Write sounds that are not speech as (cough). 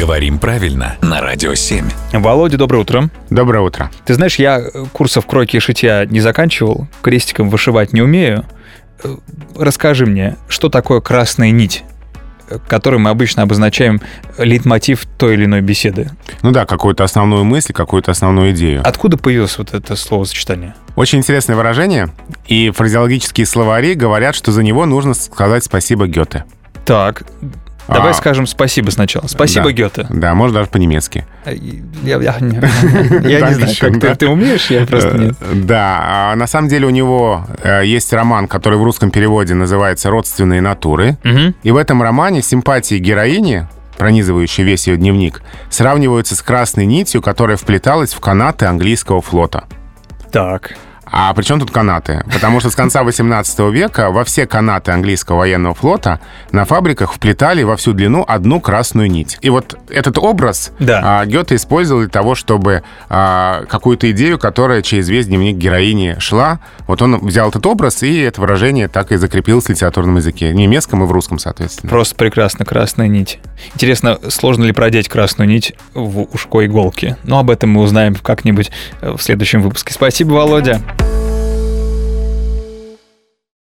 Говорим правильно на Радио 7. Володя, доброе утро. Доброе утро. Ты знаешь, я курсов кройки и шитья не заканчивал, крестиком вышивать не умею. Э, Расскажи мне, что такое красная нить? которой мы обычно обозначаем лейтмотив той или иной беседы. Ну да, какую-то основную мысль, какую-то основную идею. Откуда появилось вот это словосочетание? Очень интересное выражение, и фразеологические словари говорят, что за него нужно сказать спасибо Гёте. Так, Давай А. скажем спасибо сначала. Спасибо, Да. Гёте. Да, может даже по-немецки. Я, я- я не (laughs) я не знаю, как ты, ты умеешь, я просто Э, нет. Да, а на самом деле у него э, есть роман, который в русском переводе называется «Родственные натуры». И в этом романе симпатии героини, пронизывающие весь ее дневник, сравниваются с красной нитью, которая вплеталась в канаты английского флота. Так. А при чем тут канаты? Потому что с конца 18 века во все канаты английского военного флота на фабриках вплетали во всю длину одну красную нить. И вот этот образ Да. а, Гёте использовал для того, чтобы а, какую-то идею, которая через весь дневник героини шла, вот он взял этот образ, и это выражение так и закрепилось в литературном языке. В немецком и в русском, соответственно. Просто прекрасно, красная нить. Интересно, сложно ли продеть красную нить в ушко иголки? Но об этом мы узнаем как-нибудь э, в следующем выпуске. Спасибо, Володя.